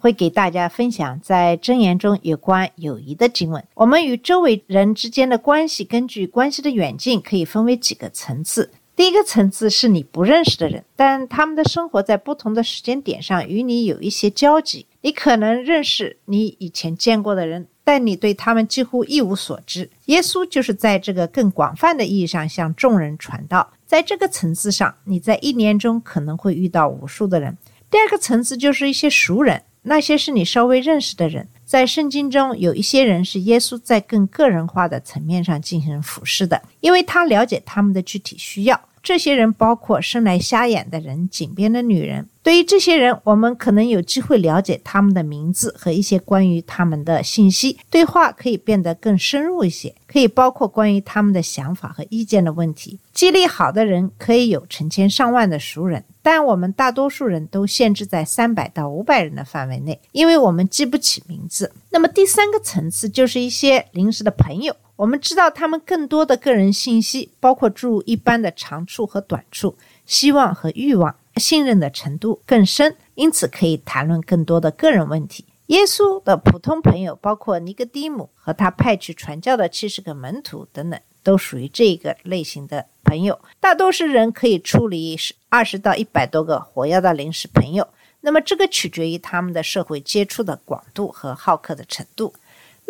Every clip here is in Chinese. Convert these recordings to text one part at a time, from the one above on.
会给大家分享在箴言中有关友谊的经文。我们与周围人之间的关系，根据关系的远近，可以分为几个层次。第一个层次是你不认识的人，但他们的生活在不同的时间点上与你有一些交集。你可能认识你以前见过的人，但你对他们几乎一无所知。耶稣就是在这个更广泛的意义上向众人传道。在这个层次上，你在一年中可能会遇到无数的人。第二个层次就是一些熟人，那些是你稍微认识的人。在圣经中，有一些人是耶稣在更个人化的层面上进行俯视的，因为他了解他们的具体需要。这些人包括生来瞎眼的人、井边的女人。对于这些人，我们可能有机会了解他们的名字和一些关于他们的信息，对话可以变得更深入一些，可以包括关于他们的想法和意见的问题。记忆力好的人可以有成千上万的熟人，但我们大多数人都限制在三百到五百人的范围内，因为我们记不起名字。那么第三个层次就是一些临时的朋友。我们知道他们更多的个人信息，包括诸如一般的长处和短处、希望和欲望、信任的程度更深，因此可以谈论更多的个人问题。耶稣的普通朋友包括尼哥底姆和他派去传教的七十个门徒等等，都属于这个类型的朋友。大多数人可以处理十二十到一百多个活跃的临时朋友，那么这个取决于他们的社会接触的广度和好客的程度。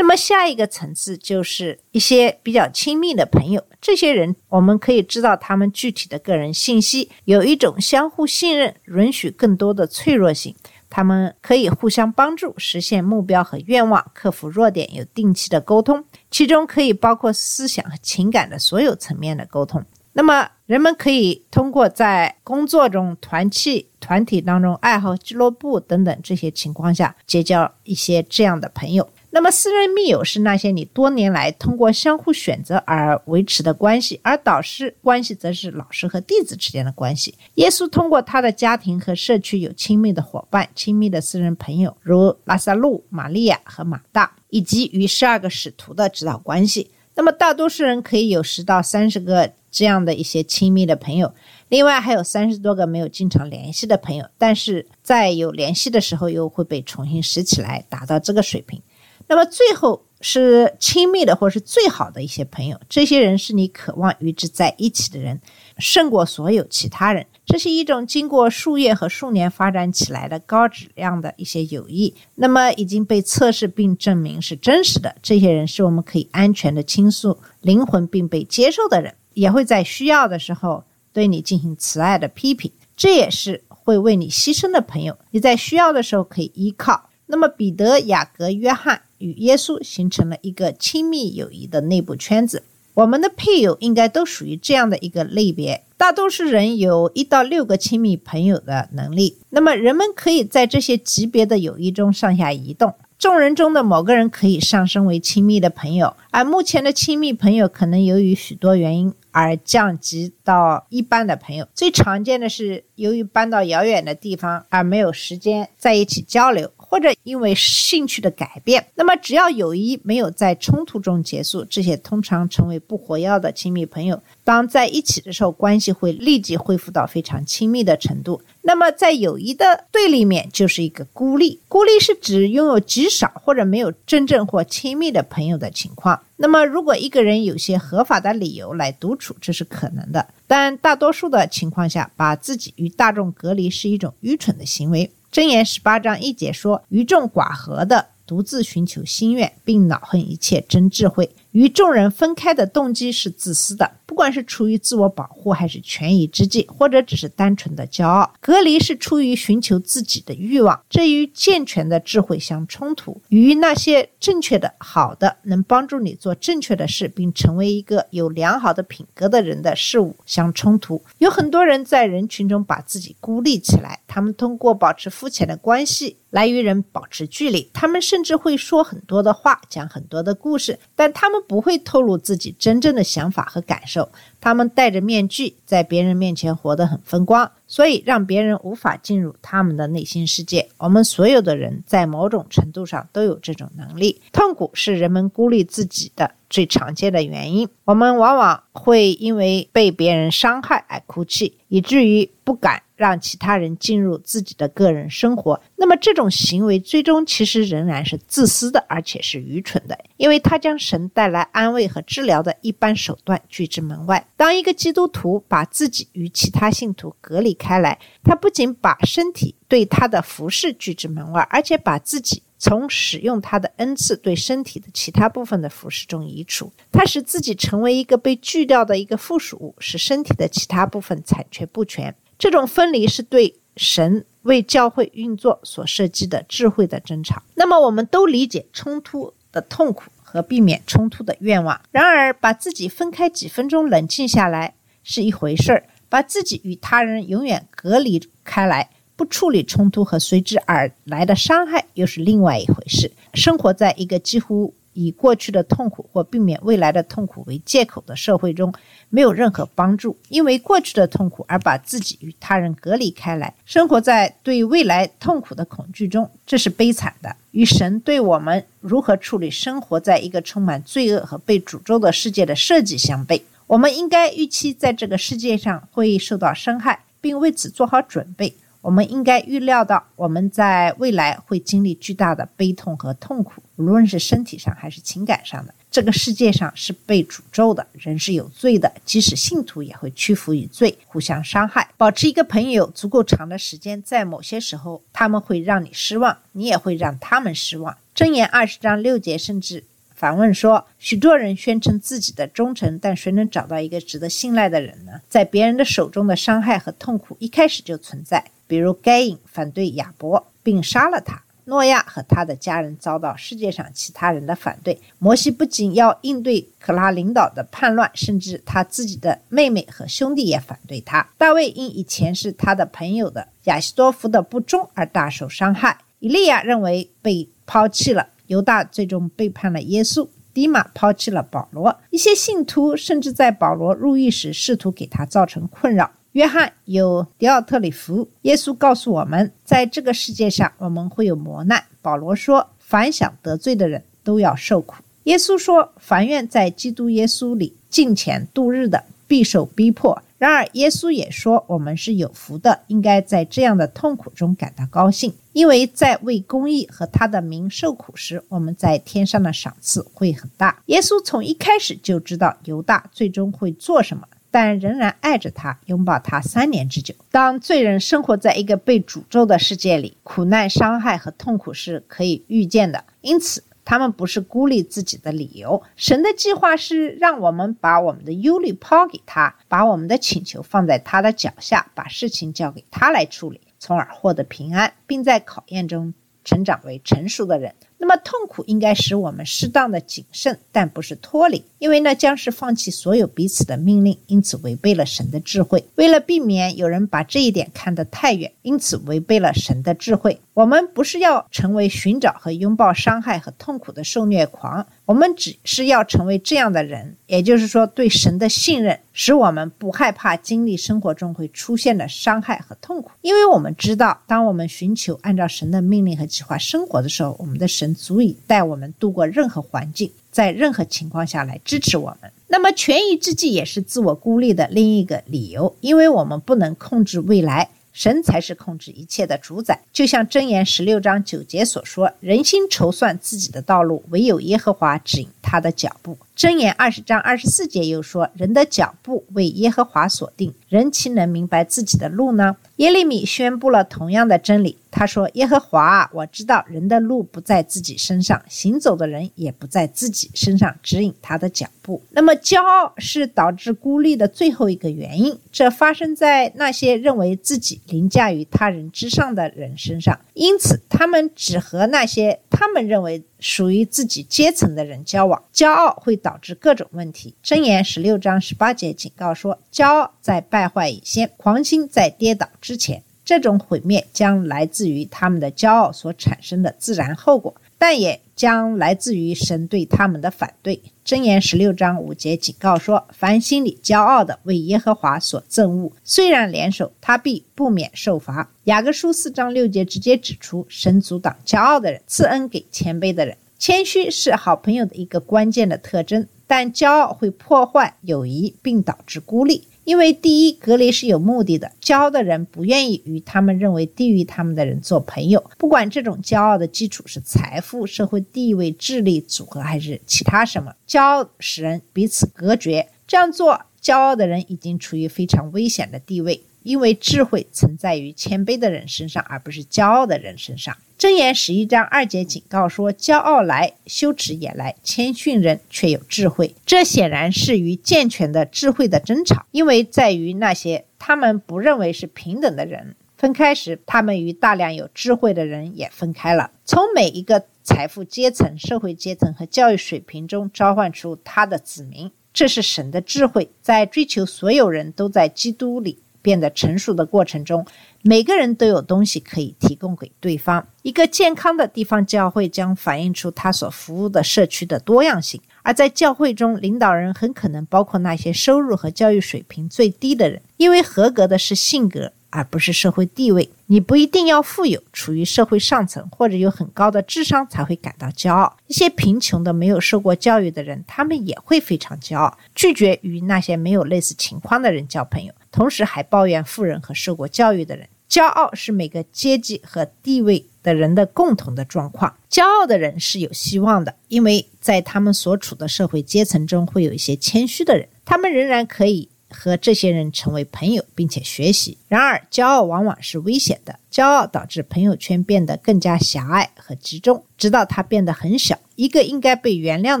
那么下一个层次就是一些比较亲密的朋友，这些人我们可以知道他们具体的个人信息，有一种相互信任，允许更多的脆弱性。他们可以互相帮助，实现目标和愿望，克服弱点，有定期的沟通，其中可以包括思想和情感的所有层面的沟通。那么，人们可以通过在工作中、团契、团体当中、爱好俱乐部等等这些情况下，结交一些这样的朋友。那么，私人密友是那些你多年来通过相互选择而维持的关系，而导师关系则是老师和弟子之间的关系。耶稣通过他的家庭和社区有亲密的伙伴、亲密的私人朋友，如拉萨路、玛利亚和马大，以及与十二个使徒的指导关系。那么，大多数人可以有十到三十个这样的一些亲密的朋友，另外还有三十多个没有经常联系的朋友，但是在有联系的时候又会被重新拾起来，达到这个水平。那么最后是亲密的或是最好的一些朋友，这些人是你渴望与之在一起的人，胜过所有其他人。这是一种经过数月和数年发展起来的高质量的一些友谊，那么已经被测试并证明是真实的。这些人是我们可以安全的倾诉灵魂并被接受的人，也会在需要的时候对你进行慈爱的批评。这也是会为你牺牲的朋友，你在需要的时候可以依靠。那么彼得、雅各、约翰。与耶稣形成了一个亲密友谊的内部圈子。我们的配偶应该都属于这样的一个类别。大多数人有一到六个亲密朋友的能力。那么，人们可以在这些级别的友谊中上下移动。众人中的某个人可以上升为亲密的朋友，而目前的亲密朋友可能由于许多原因而降级到一般的朋友。最常见的是由于搬到遥远的地方而没有时间在一起交流。或者因为兴趣的改变，那么只要友谊没有在冲突中结束，这些通常成为不活跃的亲密朋友。当在一起的时候，关系会立即恢复到非常亲密的程度。那么，在友谊的对立面就是一个孤立。孤立是指拥有极少或者没有真正或亲密的朋友的情况。那么，如果一个人有些合法的理由来独处，这是可能的。但大多数的情况下，把自己与大众隔离是一种愚蠢的行为。真言十八章一解说：“愚众寡合的，独自寻求心愿，并恼恨一切真智慧。与众人分开的动机是自私的，不管是出于自我保护，还是权宜之计，或者只是单纯的骄傲。隔离是出于寻求自己的欲望，这与健全的智慧相冲突，与那些正确的、好的，能帮助你做正确的事，并成为一个有良好的品格的人的事物相冲突。有很多人在人群中把自己孤立起来，他们通过保持肤浅的关系来与人保持距离。他们甚至会说很多的话，讲很多的故事，但他们不会透露自己真正的想法和感受。他们戴着面具，在别人面前活得很风光，所以让别人无法进入他们的内心世界。我们所有的人在某种程度上都有这种能力。痛苦是人们孤立自己的最常见的原因。我们往往会因为被别人伤害而哭泣，以至于不敢让其他人进入自己的个人生活。那么这种行为最终其实仍然是自私的，而且是愚蠢的，因为它将神带来安慰和治疗的一般手段拒之门外。当一个基督徒把自己与其他信徒隔离开来，他不仅把身体对他的服饰拒之门外，而且把自己从使用他的恩赐对身体的其他部分的服饰中移除。他使自己成为一个被拒掉的一个附属物，使身体的其他部分残缺不全。这种分离是对神为教会运作所设计的智慧的争吵。那么，我们都理解冲突的痛苦。和避免冲突的愿望。然而，把自己分开几分钟，冷静下来是一回事儿；把自己与他人永远隔离开来，不处理冲突和随之而来的伤害，又是另外一回事。生活在一个几乎以过去的痛苦或避免未来的痛苦为借口的社会中，没有任何帮助。因为过去的痛苦而把自己与他人隔离开来，生活在对未来痛苦的恐惧中，这是悲惨的。与神对我们如何处理生活在一个充满罪恶和被诅咒的世界的设计相悖，我们应该预期在这个世界上会受到伤害，并为此做好准备。我们应该预料到我们在未来会经历巨大的悲痛和痛苦，无论是身体上还是情感上的。这个世界上是被诅咒的，人是有罪的，即使信徒也会屈服于罪，互相伤害。保持一个朋友足够长的时间，在某些时候他们会让你失望，你也会让他们失望。箴言二十章六节甚至反问说：许多人宣称自己的忠诚，但谁能找到一个值得信赖的人呢？在别人的手中的伤害和痛苦一开始就存在，比如该隐反对亚伯，并杀了他。诺亚和他的家人遭到世界上其他人的反对。摩西不仅要应对可拉领导的叛乱，甚至他自己的妹妹和兄弟也反对他。大卫因以前是他的朋友的亚西多夫的不忠而大受伤害。以利亚认为被抛弃了，犹大最终背叛了耶稣。迪马抛弃了保罗。一些信徒甚至在保罗入狱时试图给他造成困扰。约翰有迪奥特里弗。耶稣告诉我们，在这个世界上我们会有磨难。保罗说，凡想得罪的人都要受苦。耶稣说，凡愿在基督耶稣里敬虔度日的，必受逼迫。然而，耶稣也说，我们是有福的，应该在这样的痛苦中感到高兴，因为在为公义和他的名受苦时，我们在天上的赏赐会很大。耶稣从一开始就知道犹大最终会做什么。但仍然爱着他，拥抱他三年之久。当罪人生活在一个被诅咒的世界里，苦难、伤害和痛苦是可以预见的，因此他们不是孤立自己的理由。神的计划是让我们把我们的忧虑抛给他，把我们的请求放在他的脚下，把事情交给他来处理，从而获得平安，并在考验中成长为成熟的人。那么痛苦应该使我们适当的谨慎，但不是脱离，因为那将是放弃所有彼此的命令，因此违背了神的智慧。为了避免有人把这一点看得太远，因此违背了神的智慧。我们不是要成为寻找和拥抱伤害和痛苦的受虐狂，我们只是要成为这样的人，也就是说，对神的信任使我们不害怕经历生活中会出现的伤害和痛苦，因为我们知道，当我们寻求按照神的命令和计划生活的时候，我们的神足以带我们度过任何环境，在任何情况下来支持我们。那么，权宜之计也是自我孤立的另一个理由，因为我们不能控制未来。神才是控制一切的主宰，就像箴言十六章九节所说：“人心筹算自己的道路，唯有耶和华指引他的脚步。”箴言二十章二十四节又说：“人的脚步为耶和华所定，人岂能明白自己的路呢？”耶利米宣布了同样的真理。他说：“耶和华，我知道人的路不在自己身上，行走的人也不在自己身上指引他的脚步。”那么，骄傲是导致孤立的最后一个原因。这发生在那些认为自己凌驾于他人之上的人身上，因此他们只和那些他们认为。属于自己阶层的人交往，骄傲会导致各种问题。箴言十六章十八节警告说：“骄傲在败坏以先，狂心在跌倒之前。”这种毁灭将来自于他们的骄傲所产生的自然后果，但也将来自于神对他们的反对。箴言十六章五节警告说：“凡心里骄傲的，为耶和华所憎恶，虽然联手，他必不免受罚。”雅各书四章六节直接指出，神阻挡骄傲的人，赐恩给谦卑的人。谦虚是好朋友的一个关键的特征，但骄傲会破坏友谊，并导致孤立。因为第一，隔离是有目的的，骄傲的人不愿意与他们认为低于他们的人做朋友，不管这种骄傲的基础是财富、社会地位、智力组合还是其他什么，骄傲使人彼此隔绝。这样做，骄傲的人已经处于非常危险的地位，因为智慧存在于谦卑的人身上，而不是骄傲的人身上。箴言十一章二节警告说：“骄傲来，羞耻也来；谦逊人却有智慧。”这显然是与健全的智慧的争吵，因为在于那些他们不认为是平等的人分开时，他们与大量有智慧的人也分开了。从每一个财富阶层、社会阶层和教育水平中召唤出他的子民，这是神的智慧，在追求所有人都在基督里变得成熟的过程中。每个人都有东西可以提供给对方。一个健康的地方教会将反映出他所服务的社区的多样性，而在教会中，领导人很可能包括那些收入和教育水平最低的人，因为合格的是性格，而不是社会地位。你不一定要富有、处于社会上层或者有很高的智商才会感到骄傲。一些贫穷的、没有受过教育的人，他们也会非常骄傲，拒绝与那些没有类似情况的人交朋友。同时还抱怨富人和受过教育的人。骄傲是每个阶级和地位的人的共同的状况。骄傲的人是有希望的，因为在他们所处的社会阶层中会有一些谦虚的人，他们仍然可以和这些人成为朋友，并且学习。然而，骄傲往往是危险的。骄傲导致朋友圈变得更加狭隘和集中，直到它变得很小。一个应该被原谅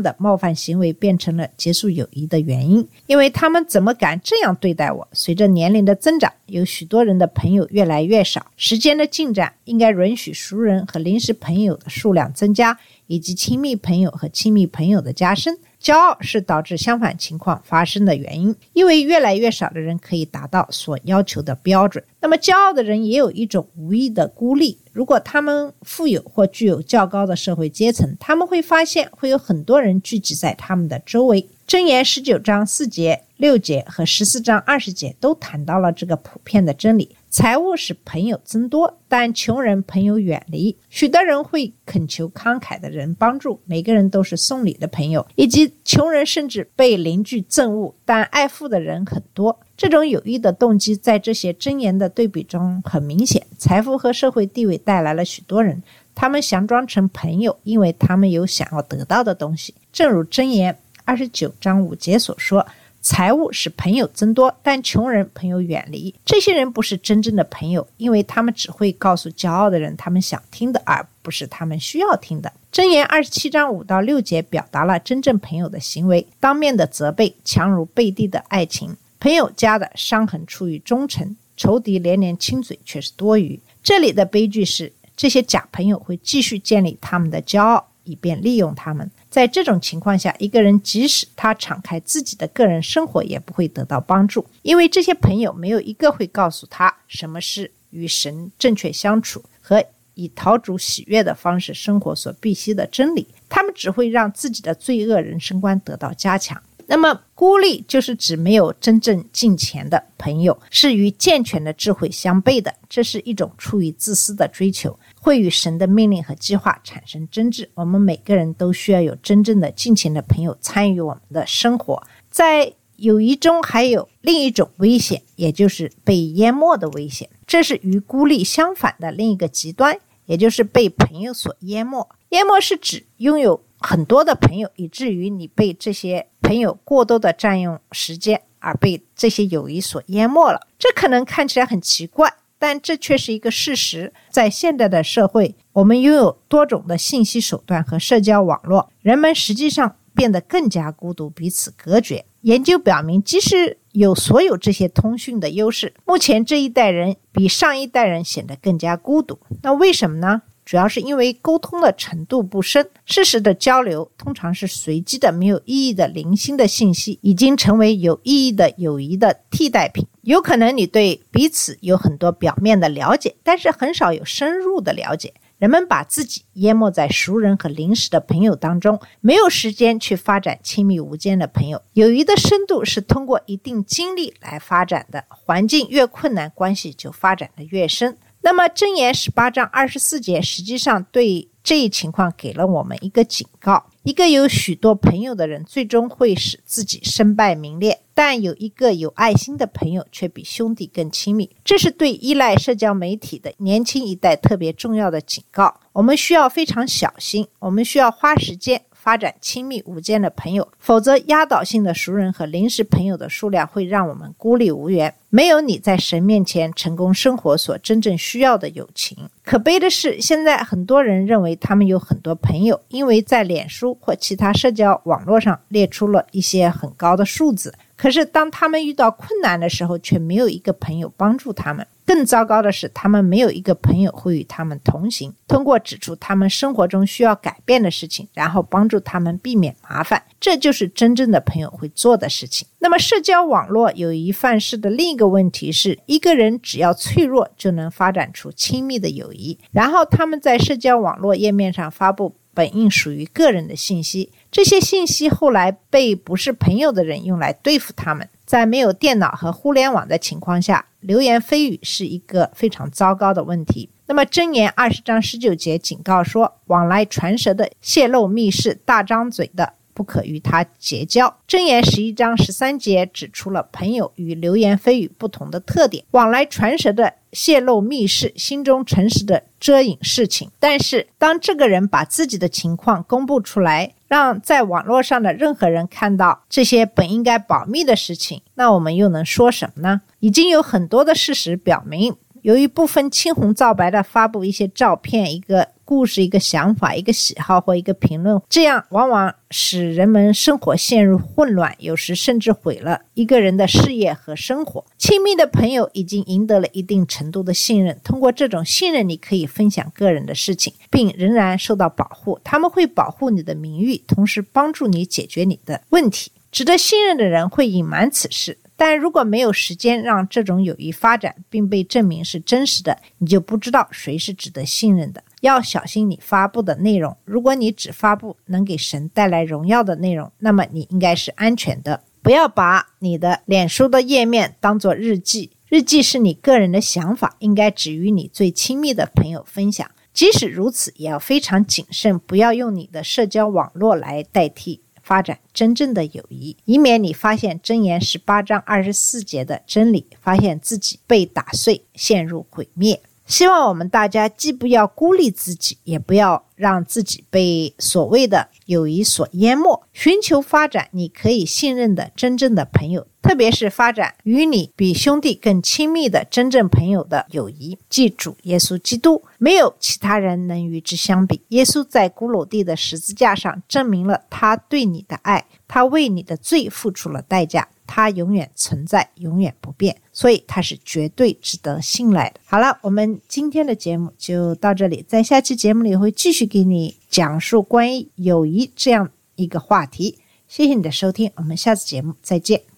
的冒犯行为变成了结束友谊的原因，因为他们怎么敢这样对待我？随着年龄的增长，有许多人的朋友越来越少。时间的进展应该允许熟人和临时朋友的数量增加，以及亲密朋友和亲密朋友的加深。骄傲是导致相反情况发生的原因，因为越来越少的人可以达到所要求的标准。那么，骄傲的人也有一种无意的孤立。如果他们富有或具有较高的社会阶层，他们会发现会有很多人聚集在他们的周围。箴言十九章四节、六节和十四章二十节都谈到了这个普遍的真理。财务使朋友增多，但穷人朋友远离。许多人会恳求慷慨的人帮助，每个人都是送礼的朋友，以及穷人甚至被邻居憎恶，但爱富的人很多。这种有益的动机在这些箴言的对比中很明显。财富和社会地位带来了许多人，他们佯装成朋友，因为他们有想要得到的东西。正如箴言二十九章五节所说。财务使朋友增多，但穷人朋友远离。这些人不是真正的朋友，因为他们只会告诉骄傲的人他们想听的，而不是他们需要听的。箴言二十七章五到六节表达了真正朋友的行为：当面的责备，强如背地的爱情；朋友家的伤痕出于忠诚，仇敌连连亲嘴却是多余。这里的悲剧是，这些假朋友会继续建立他们的骄傲，以便利用他们。在这种情况下，一个人即使他敞开自己的个人生活，也不会得到帮助，因为这些朋友没有一个会告诉他什么是与神正确相处和以讨主喜悦的方式生活所必须的真理。他们只会让自己的罪恶人生观得到加强。那么，孤立就是指没有真正敬虔的朋友，是与健全的智慧相悖的。这是一种出于自私的追求。会与神的命令和计划产生争执。我们每个人都需要有真正的、尽情的朋友参与我们的生活。在友谊中，还有另一种危险，也就是被淹没的危险。这是与孤立相反的另一个极端，也就是被朋友所淹没。淹没是指拥有很多的朋友，以至于你被这些朋友过多的占用时间，而被这些友谊所淹没了。这可能看起来很奇怪。但这却是一个事实。在现代的社会，我们拥有多种的信息手段和社交网络，人们实际上变得更加孤独，彼此隔绝。研究表明，即使有所有这些通讯的优势，目前这一代人比上一代人显得更加孤独。那为什么呢？主要是因为沟通的程度不深，事实的交流通常是随机的、没有意义的零星的信息，已经成为有意义的友谊的替代品。有可能你对彼此有很多表面的了解，但是很少有深入的了解。人们把自己淹没在熟人和临时的朋友当中，没有时间去发展亲密无间的朋友。友谊的深度是通过一定经历来发展的，环境越困难，关系就发展的越深。那么，箴言十八章二十四节实际上对这一情况给了我们一个警告：一个有许多朋友的人，最终会使自己身败名裂；但有一个有爱心的朋友，却比兄弟更亲密。这是对依赖社交媒体的年轻一代特别重要的警告。我们需要非常小心，我们需要花时间。发展亲密无间的朋友，否则压倒性的熟人和临时朋友的数量会让我们孤立无援，没有你在神面前成功生活所真正需要的友情。可悲的是，现在很多人认为他们有很多朋友，因为在脸书或其他社交网络上列出了一些很高的数字，可是当他们遇到困难的时候，却没有一个朋友帮助他们。更糟糕的是，他们没有一个朋友会与他们同行，通过指出他们生活中需要改变的事情，然后帮助他们避免麻烦。这就是真正的朋友会做的事情。那么，社交网络友谊范式的另一个问题是，一个人只要脆弱，就能发展出亲密的友谊。然后，他们在社交网络页面上发布本应属于个人的信息，这些信息后来被不是朋友的人用来对付他们。在没有电脑和互联网的情况下，流言蜚语是一个非常糟糕的问题。那么，箴言二十章十九节警告说：“往来传舌的、泄露密室、大张嘴的，不可与他结交。”箴言十一章十三节指出了朋友与流言蜚语不同的特点：往来传舌的泄露密室，心中诚实的遮掩事情。但是，当这个人把自己的情况公布出来，让在网络上的任何人看到这些本应该保密的事情，那我们又能说什么呢？已经有很多的事实表明，由于不分青红皂白的发布一些照片、一个故事、一个想法、一个喜好或一个评论，这样往往使人们生活陷入混乱，有时甚至毁了一个人的事业和生活。亲密的朋友已经赢得了一定程度的信任，通过这种信任，你可以分享个人的事情，并仍然受到保护。他们会保护你的名誉，同时帮助你解决你的问题。值得信任的人会隐瞒此事。但如果没有时间让这种友谊发展，并被证明是真实的，你就不知道谁是值得信任的。要小心你发布的内容。如果你只发布能给神带来荣耀的内容，那么你应该是安全的。不要把你的脸书的页面当做日记，日记是你个人的想法，应该只与你最亲密的朋友分享。即使如此，也要非常谨慎，不要用你的社交网络来代替。发展真正的友谊，以免你发现箴言十八章二十四节的真理，发现自己被打碎，陷入毁灭。希望我们大家既不要孤立自己，也不要让自己被所谓的友谊所淹没。寻求发展你可以信任的真正的朋友，特别是发展与你比兄弟更亲密的真正朋友的友谊。记住，耶稣基督没有其他人能与之相比。耶稣在古鲁地的十字架上证明了他对你的爱，他为你的罪付出了代价。它永远存在，永远不变，所以它是绝对值得信赖的。好了，我们今天的节目就到这里，在下期节目里会继续给你讲述关于友谊这样一个话题。谢谢你的收听，我们下次节目再见。